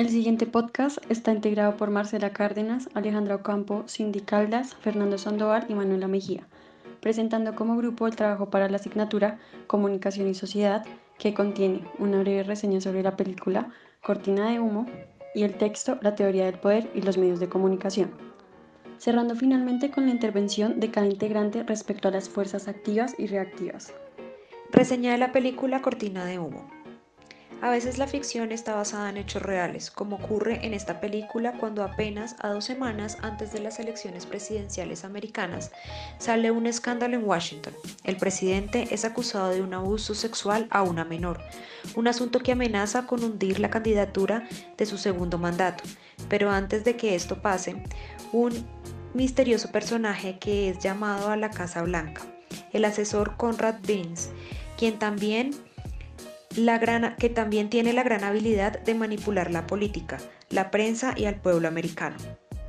El siguiente podcast está integrado por Marcela Cárdenas, Alejandra Ocampo, Cindy Caldas, Fernando Sandoval y Manuela Mejía, presentando como grupo el trabajo para la asignatura Comunicación y Sociedad, que contiene una breve reseña sobre la película Cortina de Humo y el texto La teoría del poder y los medios de comunicación. Cerrando finalmente con la intervención de cada integrante respecto a las fuerzas activas y reactivas. Reseña de la película Cortina de Humo. A veces la ficción está basada en hechos reales, como ocurre en esta película cuando apenas a dos semanas antes de las elecciones presidenciales americanas sale un escándalo en Washington. El presidente es acusado de un abuso sexual a una menor, un asunto que amenaza con hundir la candidatura de su segundo mandato. Pero antes de que esto pase, un misterioso personaje que es llamado a la Casa Blanca, el asesor Conrad Beans, quien también la gran, que también tiene la gran habilidad de manipular la política, la prensa y al pueblo americano.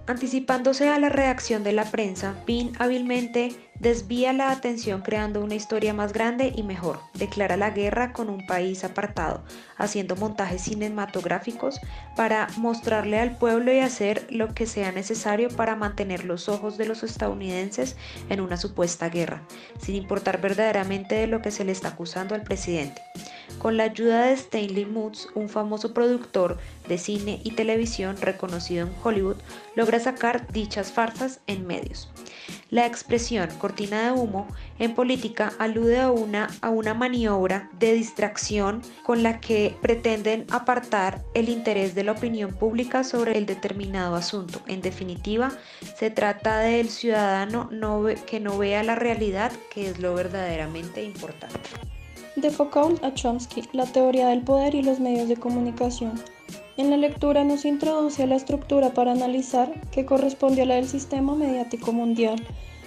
Anticipándose a la reacción de la prensa, Bean hábilmente desvía la atención creando una historia más grande y mejor. Declara la guerra con un país apartado, haciendo montajes cinematográficos para mostrarle al pueblo y hacer lo que sea necesario para mantener los ojos de los estadounidenses en una supuesta guerra, sin importar verdaderamente de lo que se le está acusando al presidente. Con la ayuda de Stanley Moods, un famoso productor de cine y televisión reconocido en Hollywood, logra sacar dichas farsas en medios. La expresión cortina de humo en política alude a una, a una maniobra de distracción con la que pretenden apartar el interés de la opinión pública sobre el determinado asunto. En definitiva, se trata del ciudadano que no vea la realidad, que es lo verdaderamente importante. De Foucault a Chomsky, la teoría del poder y los medios de comunicación. En la lectura nos introduce a la estructura para analizar que corresponde a la del sistema mediático mundial.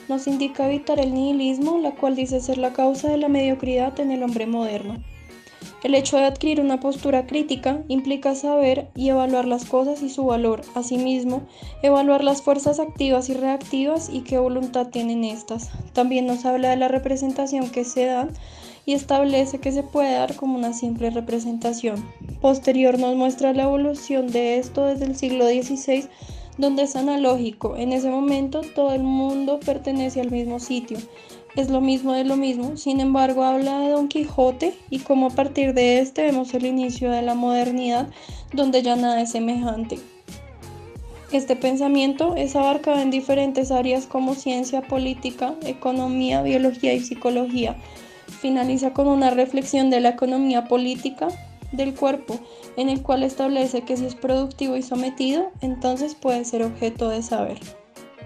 Nos indica evitar el nihilismo, la cual dice ser la causa de la mediocridad en el hombre moderno. El hecho de adquirir una postura crítica implica saber y evaluar las cosas y su valor. Asimismo, evaluar las fuerzas activas y reactivas y qué voluntad tienen estas. También nos habla de la representación que se da y establece que se puede dar como una simple representación. Posterior nos muestra la evolución de esto desde el siglo XVI, donde es analógico. En ese momento todo el mundo pertenece al mismo sitio. Es lo mismo de lo mismo, sin embargo habla de Don Quijote y cómo a partir de este vemos el inicio de la modernidad, donde ya nada es semejante. Este pensamiento es abarcado en diferentes áreas como ciencia, política, economía, biología y psicología finaliza con una reflexión de la economía política del cuerpo, en el cual establece que si es productivo y sometido, entonces puede ser objeto de saber.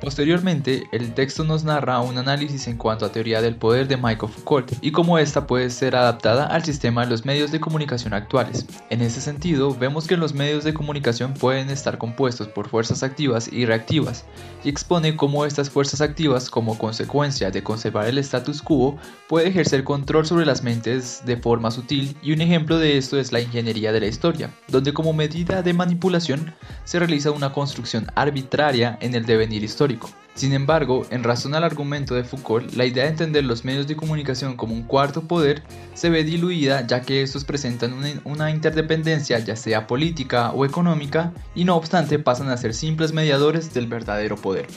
Posteriormente, el texto nos narra un análisis en cuanto a teoría del poder de Michael Foucault y cómo ésta puede ser adaptada al sistema de los medios de comunicación actuales. En ese sentido, vemos que los medios de comunicación pueden estar compuestos por fuerzas activas y reactivas, y expone cómo estas fuerzas activas, como consecuencia de conservar el status quo, puede ejercer control sobre las mentes de forma sutil, y un ejemplo de esto es la ingeniería de la historia, donde como medida de manipulación se realiza una construcción arbitraria en el devenir histórico sin embargo, en razón al argumento de Foucault, la idea de entender los medios de comunicación como un cuarto poder se ve diluida ya que estos presentan una, interdependencia ya sea política o económica y no obstante pasan a ser simples mediadores del verdadero poder.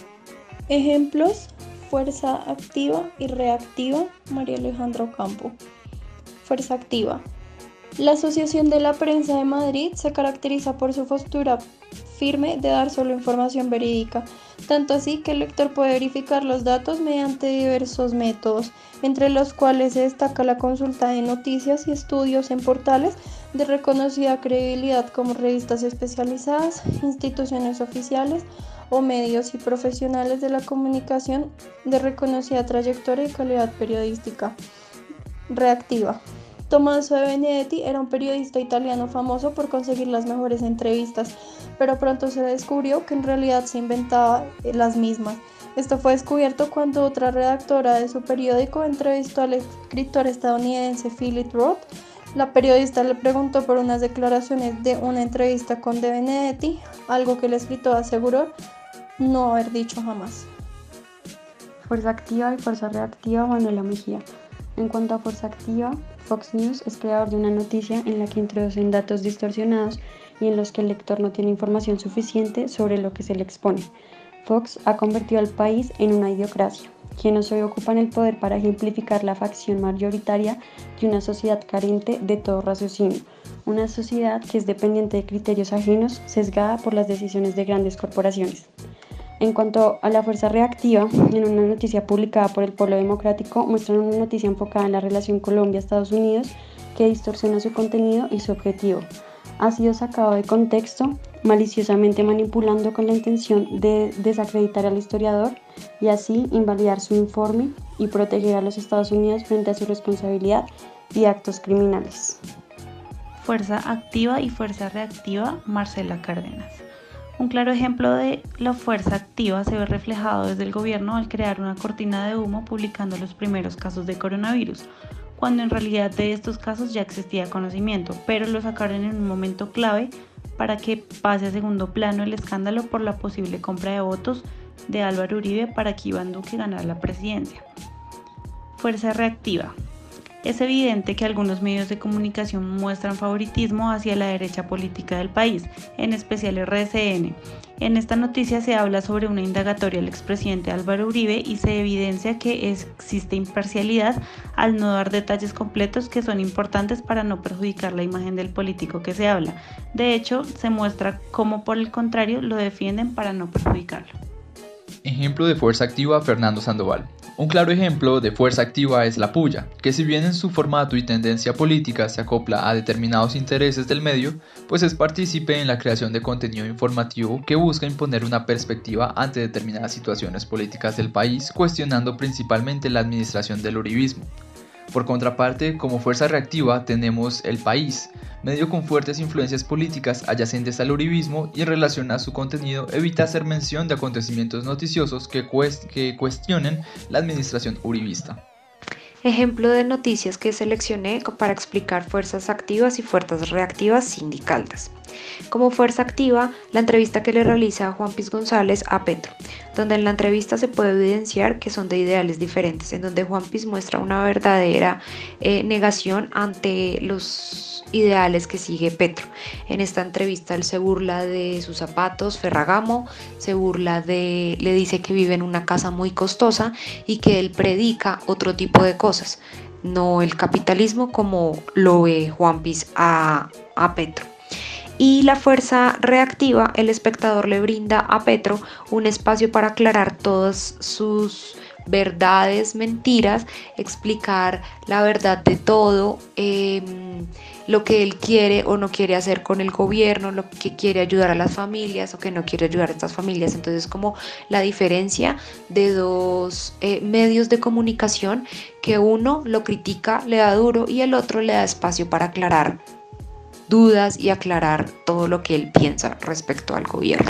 Ejemplos, fuerza activa y reactiva, María Alejandra Campo. Fuerza activa. La Asociación de la Prensa de Madrid se caracteriza por su postura firme de dar solo información verídica, tanto así que el lector puede verificar los datos mediante diversos métodos, entre los cuales se destaca la consulta de noticias y estudios en portales de reconocida credibilidad como revistas especializadas, instituciones oficiales o medios y profesionales de la comunicación de reconocida trayectoria y calidad periodística. Reactiva. Tommaso de Benedetti era un periodista italiano famoso por conseguir las mejores entrevistas, pero pronto se descubrió que en realidad se inventaba eh, las mismas. Esto fue descubierto cuando otra redactora de su periódico entrevistó al escritor estadounidense Philip Roth. La periodista le preguntó por unas declaraciones de una entrevista con De Benedetti, algo que el escritor aseguró no haber dicho jamás. Fuerza activa y fuerza reactiva Manuela Mejía. En cuanto a fuerza activa, Fox News es creador de una noticia en la que introducen datos distorsionados y en los que el lector no tiene información suficiente sobre lo que se le expone. Fox ha convertido al país en una idiocracia, quienes hoy ocupan el poder para ejemplificar la facción mayoritaria de una sociedad carente de todo raciocinio, una sociedad que es dependiente de criterios ajenos, sesgada por las decisiones de grandes corporaciones. En cuanto a la fuerza reactiva, en una noticia publicada por el Pueblo Democrático muestran una noticia enfocada en la relación Colombia-Estados Unidos que distorsiona su contenido y su objetivo. Ha sido sacado de contexto, maliciosamente manipulando con la intención de desacreditar al historiador y así invalidar su informe y proteger a los Estados Unidos frente a su responsabilidad y actos criminales. Fuerza activa y fuerza reactiva, Marcela Cárdenas. Un claro ejemplo de la fuerza activa se ve reflejado desde el gobierno al crear una cortina de humo publicando los primeros casos de coronavirus, cuando en realidad de estos casos ya existía conocimiento, pero lo sacaron en un momento clave para que pase a segundo plano el escándalo por la posible compra de votos de Álvaro Uribe para que Iván Duque ganara la presidencia. Fuerza reactiva. Es evidente que algunos medios de comunicación muestran favoritismo hacia la derecha política del país, en especial RCN. En esta noticia se habla sobre una indagatoria al expresidente Álvaro Uribe y se evidencia que existe imparcialidad al no dar detalles completos que son importantes para no perjudicar la imagen del político que se habla. De hecho, se muestra cómo por el contrario lo defienden para no perjudicarlo. Ejemplo de fuerza activa Fernando Sandoval. Un claro ejemplo de fuerza activa es la puya, que si bien en su formato y tendencia política se acopla a determinados intereses del medio, pues es partícipe en la creación de contenido informativo que busca imponer una perspectiva ante determinadas situaciones políticas del país, cuestionando principalmente la administración del uribismo. Por contraparte, como fuerza reactiva tenemos El País, medio con fuertes influencias políticas adyacentes al uribismo y en relación a su contenido evita hacer mención de acontecimientos noticiosos que, que cuestionen la administración uribista. Ejemplo de noticias que seleccioné para explicar fuerzas activas y fuerzas reactivas sindicales. Como fuerza activa, la entrevista que le realiza Juan Piz González a Petro, donde en la entrevista se puede evidenciar que son de ideales diferentes, en donde Juan Piz muestra una verdadera eh, negación ante los ideales que sigue Petro. En esta entrevista él se burla de sus zapatos Ferragamo, se burla de, le dice que vive en una casa muy costosa y que él predica otro tipo de cosas, no el capitalismo como lo ve Juan Piz a, a Petro y la fuerza reactiva, el espectador le brinda a Petro un espacio para aclarar todas sus verdades, mentiras, explicar la verdad de todo, em, lo que él quiere o no quiere hacer con el gobierno, lo que quiere ayudar a las familias o que no quiere ayudar a estas familias. Entonces como la diferencia de dos eh, medios de comunicación que uno lo critica, le da duro y el otro le da espacio para aclarar dudas y aclarar todo lo que él piensa respecto al gobierno.